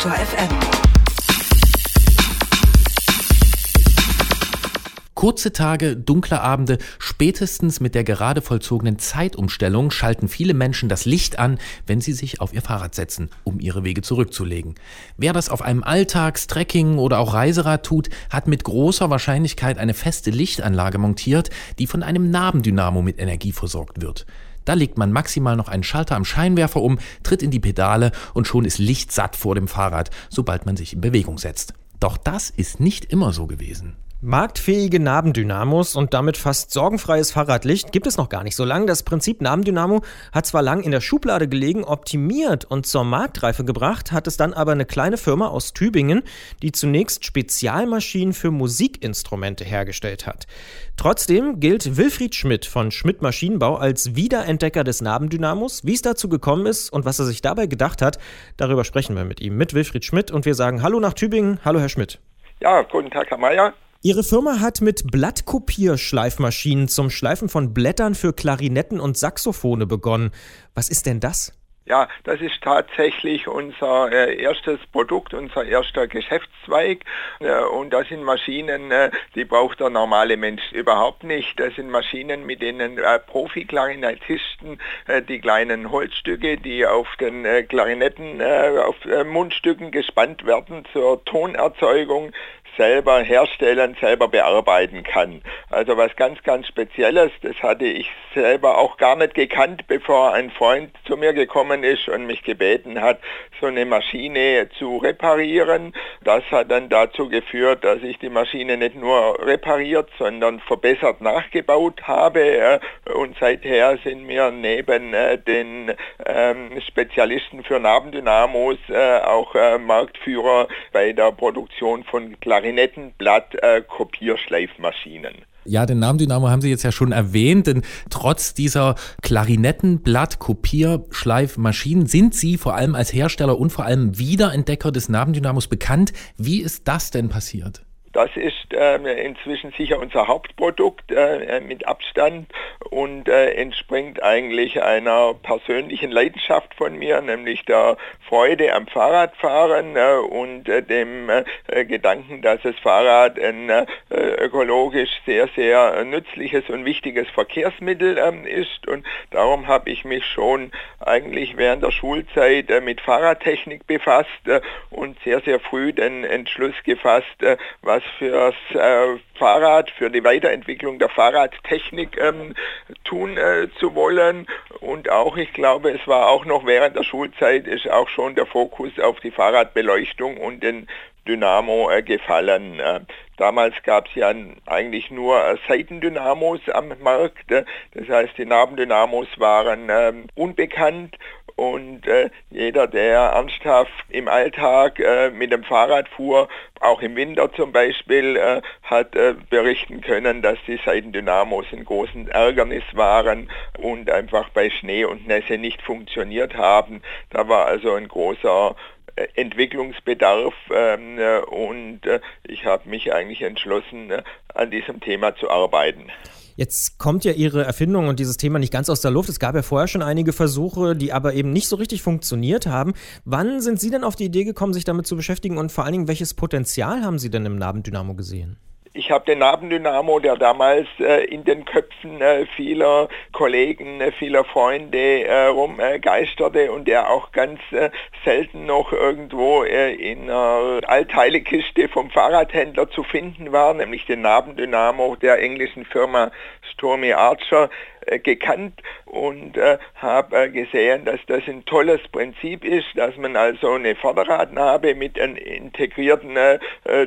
Detektor FM. Kurze Tage, dunkle Abende, spätestens mit der gerade vollzogenen Zeitumstellung schalten viele Menschen das Licht an, wenn sie sich auf ihr Fahrrad setzen, um ihre Wege zurückzulegen. Wer das auf einem Alltags-, Trekking- oder auch Reiserad tut, hat mit großer Wahrscheinlichkeit eine feste Lichtanlage montiert, die von einem Nabendynamo mit Energie versorgt wird. Da legt man maximal noch einen Schalter am Scheinwerfer um, tritt in die Pedale und schon ist Licht satt vor dem Fahrrad, sobald man sich in Bewegung setzt. Doch das ist nicht immer so gewesen. Marktfähige Nabendynamos und damit fast sorgenfreies Fahrradlicht gibt es noch gar nicht so lange. Das Prinzip Nabendynamo hat zwar lang in der Schublade gelegen, optimiert und zur Marktreife gebracht, hat es dann aber eine kleine Firma aus Tübingen, die zunächst Spezialmaschinen für Musikinstrumente hergestellt hat. Trotzdem gilt Wilfried Schmidt von Schmidt Maschinenbau als Wiederentdecker des Nabendynamos. Wie es dazu gekommen ist und was er sich dabei gedacht hat, darüber sprechen wir mit ihm, mit Wilfried Schmidt und wir sagen Hallo nach Tübingen. Hallo Herr Schmidt. Ja, guten Tag, Herr Mayer. Ihre Firma hat mit Blattkopierschleifmaschinen zum Schleifen von Blättern für Klarinetten und Saxophone begonnen. Was ist denn das? Ja, das ist tatsächlich unser äh, erstes Produkt, unser erster Geschäftszweig. Äh, und das sind Maschinen, äh, die braucht der normale Mensch überhaupt nicht. Das sind Maschinen, mit denen äh, Profi-Klarinettisten äh, die kleinen Holzstücke, die auf den äh, Klarinetten, auf Mundstücken gespannt werden zur Tonerzeugung, selber herstellen, selber bearbeiten kann. Also was ganz, ganz Spezielles, das hatte ich selber auch gar nicht gekannt, bevor ein Freund zu mir gekommen ist und mich gebeten hat, so eine Maschine zu reparieren. Das hat dann dazu geführt, dass ich die Maschine nicht nur repariert, sondern verbessert nachgebaut habe. Und seither sind wir neben äh, den ähm, Spezialisten für Nabendynamos äh, auch äh, Marktführer bei der Produktion von Klarinettenmaschinen Klarinettenblatt-Kopierschleifmaschinen. Ja, den Namen Dynamo haben Sie jetzt ja schon erwähnt, denn trotz dieser Klarinettenblatt-Kopierschleifmaschinen sind Sie vor allem als Hersteller und vor allem Wiederentdecker des Nabendynamos bekannt. Wie ist das denn passiert? Das ist äh, inzwischen sicher unser Hauptprodukt äh, mit Abstand und äh, entspringt eigentlich einer persönlichen Leidenschaft von mir, nämlich der Freude am Fahrradfahren äh, und äh, dem äh, Gedanken, dass das Fahrrad ein ökologisch sehr, sehr nützliches und wichtiges Verkehrsmittel ähm, ist. Und darum habe ich mich schon eigentlich während der Schulzeit mit Fahrradtechnik befasst und sehr, sehr früh den Entschluss gefasst, was was fürs äh, Fahrrad, für die Weiterentwicklung der Fahrradtechnik ähm, tun äh, zu wollen. Und auch, ich glaube, es war auch noch während der Schulzeit, ist auch schon der Fokus auf die Fahrradbeleuchtung und den Dynamo äh, gefallen. Äh, damals gab es ja eigentlich nur äh, Seitendynamos am Markt. Äh, das heißt, die Nabendynamos waren ähm, unbekannt und äh, jeder, der ernsthaft im Alltag äh, mit dem Fahrrad fuhr, auch im Winter zum Beispiel, äh, hat äh, berichten können, dass die Seitendynamos ein großes Ärgernis waren und einfach bei Schnee und Nässe nicht funktioniert haben. Da war also ein großer äh, Entwicklungsbedarf ähm, äh, und ich habe mich eigentlich entschlossen, an diesem Thema zu arbeiten. Jetzt kommt ja Ihre Erfindung und dieses Thema nicht ganz aus der Luft. Es gab ja vorher schon einige Versuche, die aber eben nicht so richtig funktioniert haben. Wann sind Sie denn auf die Idee gekommen, sich damit zu beschäftigen und vor allen Dingen, welches Potenzial haben Sie denn im Nabendynamo gesehen? Ich habe den Nabendynamo, der damals äh, in den Köpfen äh, vieler Kollegen, äh, vieler Freunde äh, rumgeisterte und der auch ganz äh, selten noch irgendwo äh, in einer Allteilekiste vom Fahrradhändler zu finden war, nämlich den Nabendynamo der englischen Firma Stormy Archer gekannt und äh, habe äh, gesehen, dass das ein tolles Prinzip ist, dass man also eine Vorderradnabe mit einem integrierten äh,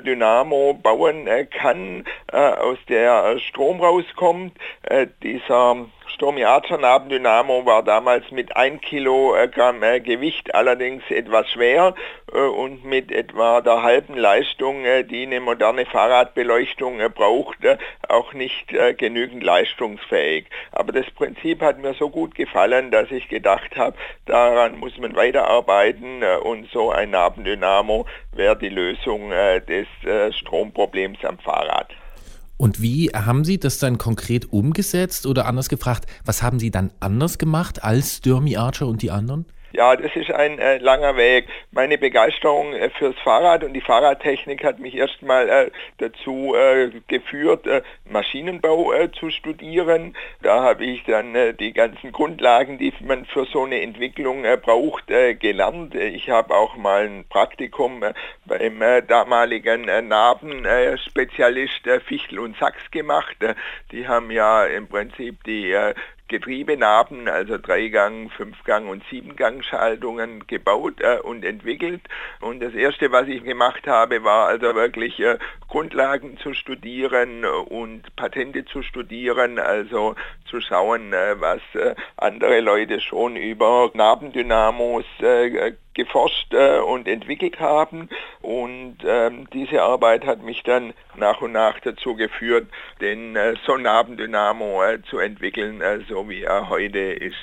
Dynamo bauen äh, kann, äh, aus der Strom rauskommt. dieser Stormy Archer Nabendynamo war damals mit 1 Kilogramm äh, Gewicht allerdings etwas schwer äh, und mit etwa der halben Leistung, äh, die eine moderne Fahrradbeleuchtung braucht, auch nicht genügend leistungsfähig. Aber das Prinzip hat mir so gut gefallen, dass ich gedacht habe, daran muss man weiterarbeiten und so ein Nabendynamo wäre die Lösung des Stromproblems am Fahrrad. Und wie haben Sie das dann konkret umgesetzt oder anders gefragt, was haben Sie dann anders gemacht als Stürmy Archer und die anderen? Ja, das ist ein äh, langer Weg. Meine Begeisterung äh, fürs Fahrrad und die Fahrradtechnik hat mich erstmal äh, dazu äh, geführt, äh, Maschinenbau äh, zu studieren. Da habe ich dann die ganzen Grundlagen, die man für so eine Entwicklung braucht, gelernt. Ich habe auch mal ein Praktikum beim damaligen Narbenspezialist Fichtel und Sachs gemacht. Die haben ja im Prinzip die Getriebenarben, also Dreigang, Fünfgang und Siebengang-Schaltungen gebaut äh, und entwickelt. Und das Erste, was ich gemacht habe, war also wirklich äh, Grundlagen zu studieren und Patente zu studieren, also zu schauen, äh, was äh, andere Leute schon über Nabendynamos äh, geforscht und entwickelt haben. Und ähm, diese Arbeit hat mich dann nach und nach dazu geführt, den äh, Sonnabendynamo zu entwickeln, so wie er heute ist.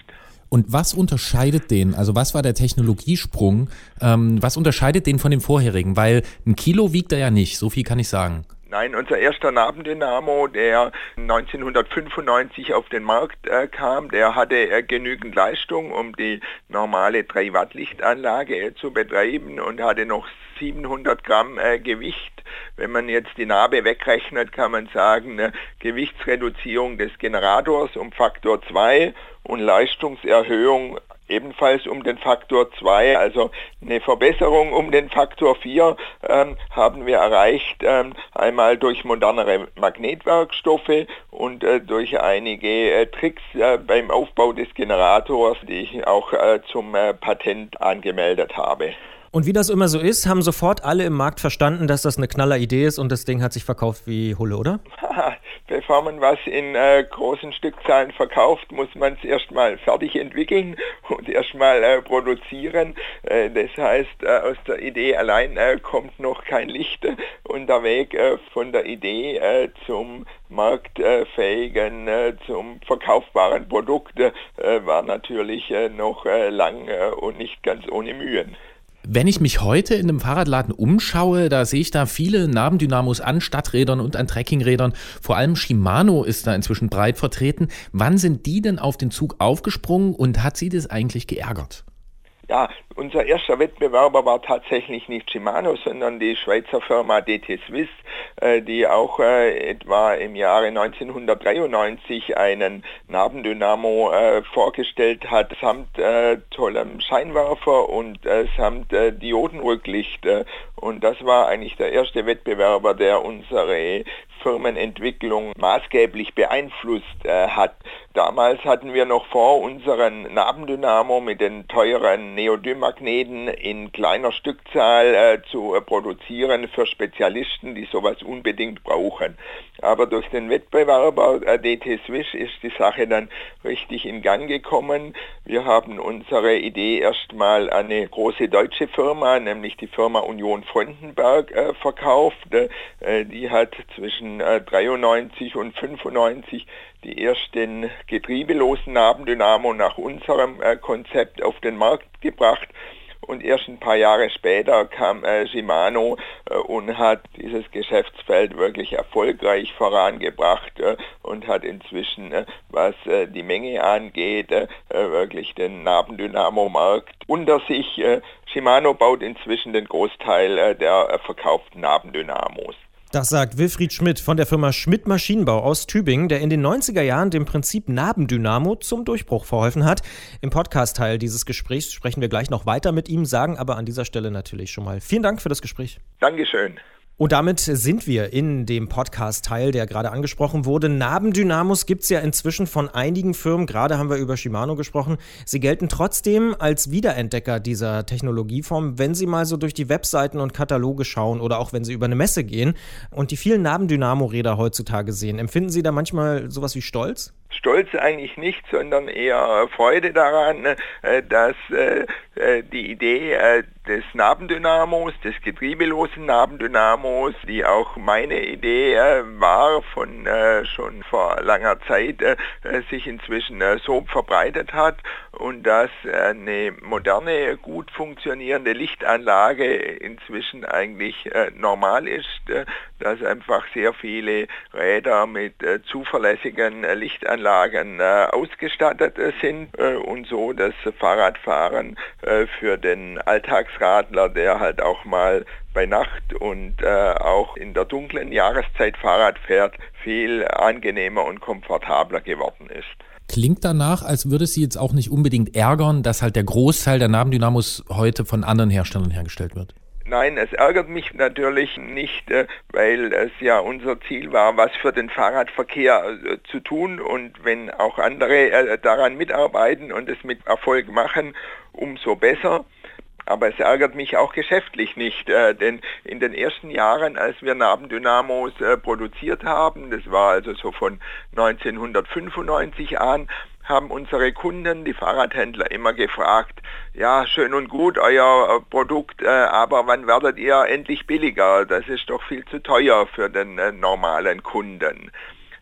Und was unterscheidet den, also was war der Technologiesprung, ähm, was unterscheidet den von dem vorherigen? Weil ein Kilo wiegt er ja nicht, so viel kann ich sagen. Nein, unser erster Nabendynamo, der 1995 auf den Markt äh, kam, der hatte äh, genügend Leistung, um die normale 3 Watt Lichtanlage äh, zu betreiben und hatte noch 700 Gramm äh, Gewicht. Wenn man jetzt die Narbe wegrechnet, kann man sagen, eine Gewichtsreduzierung des Generators um Faktor 2 und Leistungserhöhung ebenfalls um den Faktor 2, also eine Verbesserung um den Faktor 4 ähm, haben wir erreicht, ähm, einmal durch modernere Magnetwerkstoffe und äh, durch einige äh, Tricks äh, beim Aufbau des Generators, die ich auch äh, zum äh, Patent angemeldet habe. Und wie das immer so ist, haben sofort alle im Markt verstanden, dass das eine knaller Idee ist und das Ding hat sich verkauft wie Hulle, oder? Bevor man was in äh, großen Stückzahlen verkauft, muss man es erstmal fertig entwickeln und erstmal äh, produzieren. Äh, das heißt, äh, aus der Idee allein äh, kommt noch kein Licht und der Weg äh, von der Idee zum marktfähigen, zum verkaufbaren Produkt war natürlich noch lang und nicht ganz ohne Mühen. Wenn ich mich heute in einem Fahrradladen umschaue, da sehe ich da viele Nabendynamos an Stadträdern und an Trekkingrädern. Vor allem Shimano ist da inzwischen breit vertreten. Wann sind die denn auf den Zug aufgesprungen und hat sie das eigentlich geärgert? Ja, unser erster Wettbewerber war tatsächlich nicht Shimano, sondern die Schweizer Firma DT Swiss, äh, die auch äh, etwa im Jahre 1993 einen Nabendynamo äh, vorgestellt hat, samt tollem Scheinwerfer und samt Diodenrücklicht. Und das war eigentlich der erste Wettbewerber, der unsere Firmenentwicklung maßgeblich beeinflusst äh, hat. Damals hatten wir noch vor unseren Nabendynamo mit den teuren Neodym-Magneten in kleiner Stückzahl äh, zu äh, produzieren für Spezialisten, die sowas unbedingt brauchen. Aber durch den Wettbewerber äh, DT Swiss ist die Sache dann richtig in Gang gekommen. Wir haben unsere Idee erstmal an eine große deutsche Firma, nämlich die Firma Union Frontenberg, äh, verkauft. Äh, die hat zwischen 93 und 95 die ersten getriebelosen Nabendynamo nach unserem äh, Konzept auf den Markt gebracht. Und erst ein paar Jahre später kam äh, Shimano äh, und hat dieses Geschäftsfeld wirklich erfolgreich vorangebracht äh, und hat inzwischen, äh, was äh, die Menge angeht, äh, wirklich den Nabendynamo-Markt unter sich. Shimano baut inzwischen den Großteil der verkauften Nabendynamos. Das sagt Wilfried Schmidt von der Firma Schmidt Maschinenbau aus Tübingen, der in den 90er Jahren dem Prinzip Nabendynamo zum Durchbruch verholfen hat. Im Podcast-Teil dieses Gesprächs sprechen wir gleich noch weiter mit ihm, sagen aber an dieser Stelle natürlich schon mal vielen Dank für das Gespräch. Dankeschön. Und damit sind wir in dem Podcast-Teil, der gerade angesprochen wurde. Nabendynamos gibt es ja inzwischen von einigen Firmen, gerade haben wir über Shimano gesprochen. Sie gelten trotzdem als Wiederentdecker dieser Technologieform, wenn Sie mal so durch die Webseiten und Kataloge schauen oder auch wenn Sie über eine Messe gehen und die vielen Nabendynamo-Räder heutzutage sehen. Empfinden Sie da manchmal sowas wie Stolz? Stolz eigentlich nicht, sondern eher Freude daran, äh, dass äh, äh, die Idee des Nabendynamos, des getriebelosen Nabendynamos, die auch meine Idee war von schon vor langer Zeit, sich inzwischen so verbreitet hat und dass eine moderne, gut funktionierende Lichtanlage inzwischen eigentlich normal ist, dass einfach sehr viele Räder mit zuverlässigen Lichtanlagen Lichtanlagen äh, ausgestattet sind äh, und so das Fahrradfahren äh, für den Alltagsradler, der halt auch mal bei Nacht und äh, auch in der dunklen Jahreszeit Fahrrad fährt, viel angenehmer und komfortabler geworden ist. Klingt danach, als würde Sie jetzt auch nicht unbedingt ärgern, dass halt der Großteil der Nabendynamos heute von anderen Herstellern hergestellt wird. Nein, es ärgert mich natürlich nicht, äh, weil es ja unser Ziel war, was für den Fahrradverkehr äh, zu tun und wenn auch andere äh, daran mitarbeiten und es mit Erfolg machen, umso besser. Aber es ärgert mich auch geschäftlich nicht, äh, denn in den ersten Jahren, als wir Nabendynamos äh, produziert haben, das war also so von 1995 an, haben unsere Kunden, die Fahrradhändler, immer gefragt, ja, schön und gut, euer äh, Produkt, aber wann werdet ihr endlich billiger? Das ist doch viel zu teuer für den normalen Kunden.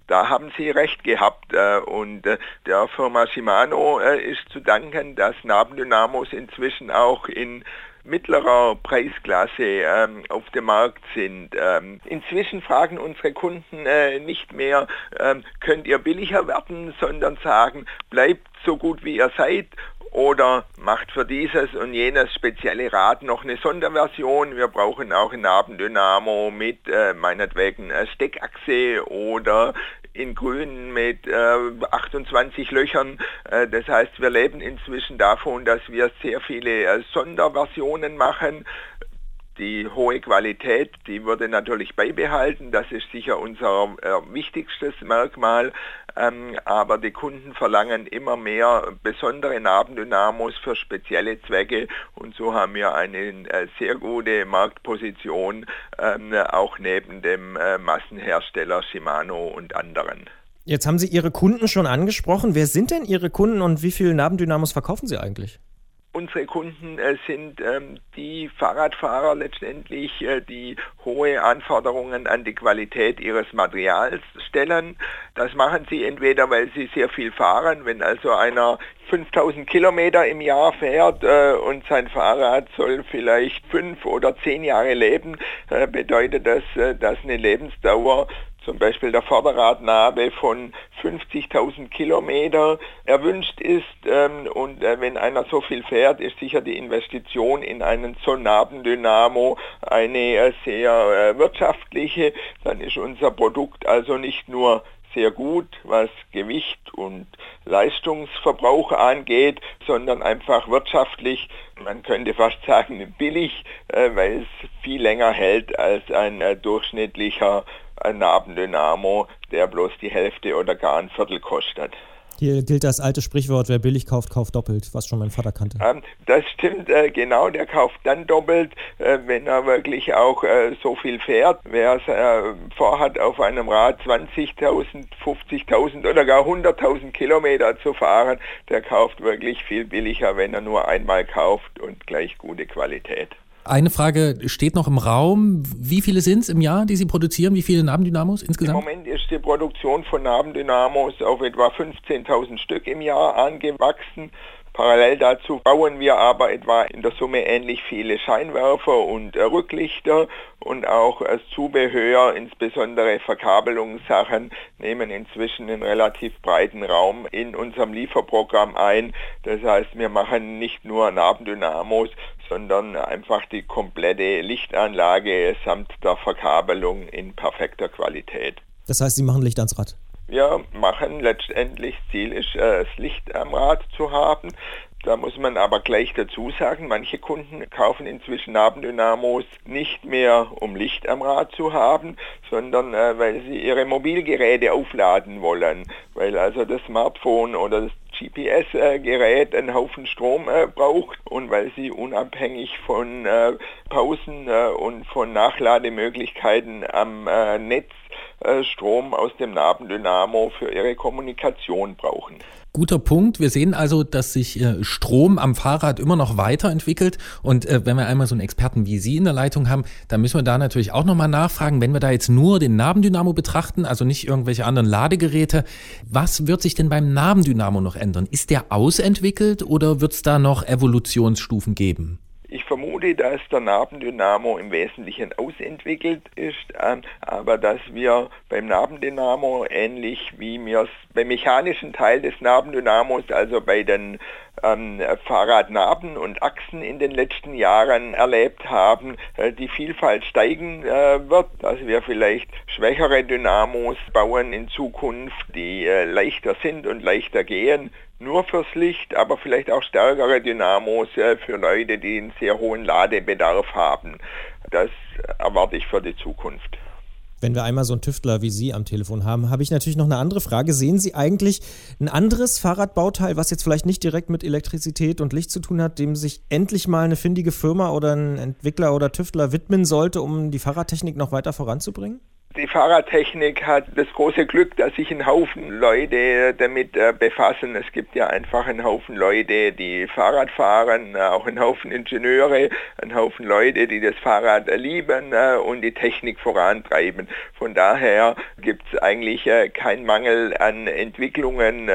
Da haben Sie recht gehabt äh, und äh, der Firma Shimano äh, ist zu danken, dass Nabendynamos inzwischen auch in mittlerer Preisklasse ähm, auf dem Markt sind. Ähm, inzwischen fragen unsere Kunden äh, nicht mehr, ähm, könnt ihr billiger werden, sondern sagen, bleibt so gut wie ihr seid oder macht für dieses und jenes spezielle Rad noch eine Sonderversion. Wir brauchen auch ein Nabendynamo mit äh, meinetwegen Steckachse oder in grün mit äh, 28 Löchern. Äh, das heißt, wir leben inzwischen davon, dass wir sehr viele äh, Sonderversionen machen die hohe Qualität, die würde natürlich beibehalten. Das ist sicher unser äh, wichtigstes Merkmal. Ähm, aber die Kunden verlangen immer mehr besondere Nabendynamos für spezielle Zwecke. Und so haben wir eine äh, sehr gute Marktposition, ähm, auch neben dem äh, Massenhersteller Shimano und anderen. Jetzt haben Sie Ihre Kunden schon angesprochen. Wer sind denn Ihre Kunden und wie viele Nabendynamos verkaufen Sie eigentlich? Unsere Kunden äh, sind ähm, die Fahrradfahrer letztendlich, äh, die hohe Anforderungen an die Qualität ihres Materials stellen. Das machen sie entweder, weil sie sehr viel fahren, wenn also einer 5000 Kilometer im Jahr fährt äh, und sein Fahrrad soll vielleicht fünf oder zehn Jahre leben, bedeutet das, dass eine Lebensdauer zum Beispiel der Vorderradnabe von 50.000 Kilometer erwünscht ist. Ähm, und äh, wenn einer so viel fährt, ist sicher die Investition in einen Sonnabendynamo eine äh, sehr äh, wirtschaftliche. Dann ist unser Produkt also nicht nur sehr gut, was Gewicht und Leistungsverbrauch angeht, sondern einfach wirtschaftlich, man könnte fast sagen billig, weil es viel länger hält als ein durchschnittlicher ein Nabendynamo, der bloß die Hälfte oder gar ein Viertel kostet. Hier gilt das alte Sprichwort, wer billig kauft, kauft doppelt, was schon mein Vater kannte. Ähm, das stimmt, äh, genau, der kauft dann doppelt, äh, wenn er wirklich auch äh, so viel fährt. Wer äh, vorhat, auf einem Rad 20.000, 50.000 oder gar 100.000 Kilometer zu fahren, der kauft wirklich viel billiger, wenn er nur einmal kauft und gleich gute Qualität. Eine Frage steht noch im Raum. Wie viele sind es im Jahr, die Sie produzieren? Wie viele Nabendynamos insgesamt? Im Moment ist die Produktion von Nabendynamos auf etwa 15.000 Stück im Jahr angewachsen. Parallel dazu bauen wir aber etwa in der Summe ähnlich viele Scheinwerfer und äh, Rücklichter und auch als Zubehör, insbesondere Verkabelungssachen, nehmen inzwischen einen relativ breiten Raum in unserem Lieferprogramm ein. Das heißt, wir machen nicht nur Nabendynamos, sondern einfach die komplette Lichtanlage samt der Verkabelung in perfekter Qualität. Das heißt, Sie machen Licht ans Rad? Wir machen letztendlich, Ziel ist, äh, das Licht am Rad zu haben. Da muss man aber gleich dazu sagen, manche Kunden kaufen inzwischen Nabendynamos nicht mehr, um Licht am Rad zu haben, sondern äh, weil sie ihre Mobilgeräte aufladen wollen, weil also das Smartphone oder das GPS-Gerät einen Haufen Strom äh, braucht und weil sie unabhängig von äh, Pausen äh, und von Nachlademöglichkeiten am äh, Netz Strom aus dem Nabendynamo für ihre Kommunikation brauchen. Guter Punkt. Wir sehen also, dass sich äh, Strom am Fahrrad immer noch weiterentwickelt. Und äh, wenn wir einmal so einen Experten wie Sie in der Leitung haben, dann müssen wir da natürlich auch nochmal nachfragen, wenn wir da jetzt nur den Nabendynamo betrachten, also nicht irgendwelche anderen Ladegeräte, was wird sich denn beim Nabendynamo noch ändern? Ist der ausentwickelt oder wird es da noch Evolutionsstufen geben? Ich vermute, dass der Nabendynamo im Wesentlichen ausentwickelt ist, ähm, aber dass wir beim Nabendynamo ähnlich wie wir es beim mechanischen Teil des Nabendynamos, also bei den ähm, Fahrradnaben und Achsen in den letzten Jahren erlebt haben, äh, die Vielfalt steigen äh, wird, dass wir vielleicht schwächere Dynamos bauen in Zukunft, die äh, leichter sind und leichter gehen nur fürs Licht, aber vielleicht auch stärkere Dynamos äh, für Leute, die einen sehr hohen Ladebedarf haben. Das erwarte ich für die Zukunft. Wenn wir einmal so einen Tüftler wie Sie am Telefon haben, habe ich natürlich noch eine andere Frage. Sehen Sie eigentlich ein anderes Fahrradbauteil, was jetzt vielleicht nicht direkt mit Elektrizität und Licht zu tun hat, dem sich endlich mal eine findige Firma oder ein Entwickler oder Tüftler widmen sollte, um die Fahrradtechnik noch weiter voranzubringen? Die Fahrradtechnik hat das große Glück, dass sich ein Haufen Leute damit äh, befassen. Es gibt ja einfach einen Haufen Leute, die Fahrrad fahren, äh, auch einen Haufen Ingenieure, einen Haufen Leute, die das Fahrrad lieben äh, und die Technik vorantreiben. Von daher gibt es eigentlich keinen Mangel an Entwicklungen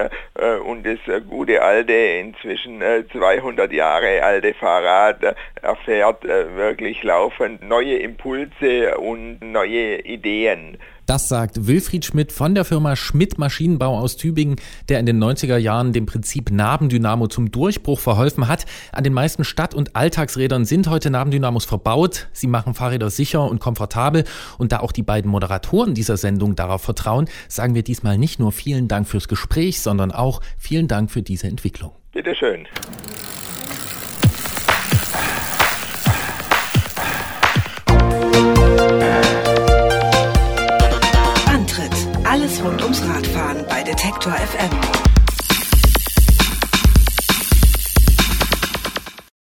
und das gute alte, inzwischen 200 Jahre alte Fahrrad erfährt wirklich laufend neue Impulse und neue Ideen Syrien. Das sagt Wilfried Schmidt von der Firma Schmidt Maschinenbau aus Tübingen, der in den 90er Jahren dem Prinzip Nabendynamo zum Durchbruch verholfen hat. An den meisten Stadt- und Alltagsrädern sind heute Nabendynamos verbaut. Sie machen Fahrräder sicher und komfortabel. Und da auch die beiden Moderatoren dieser Sendung darauf vertrauen, sagen wir diesmal nicht nur vielen Dank fürs Gespräch, sondern auch vielen Dank für diese Entwicklung. Bitteschön. Ums Radfahren bei Detektor FM.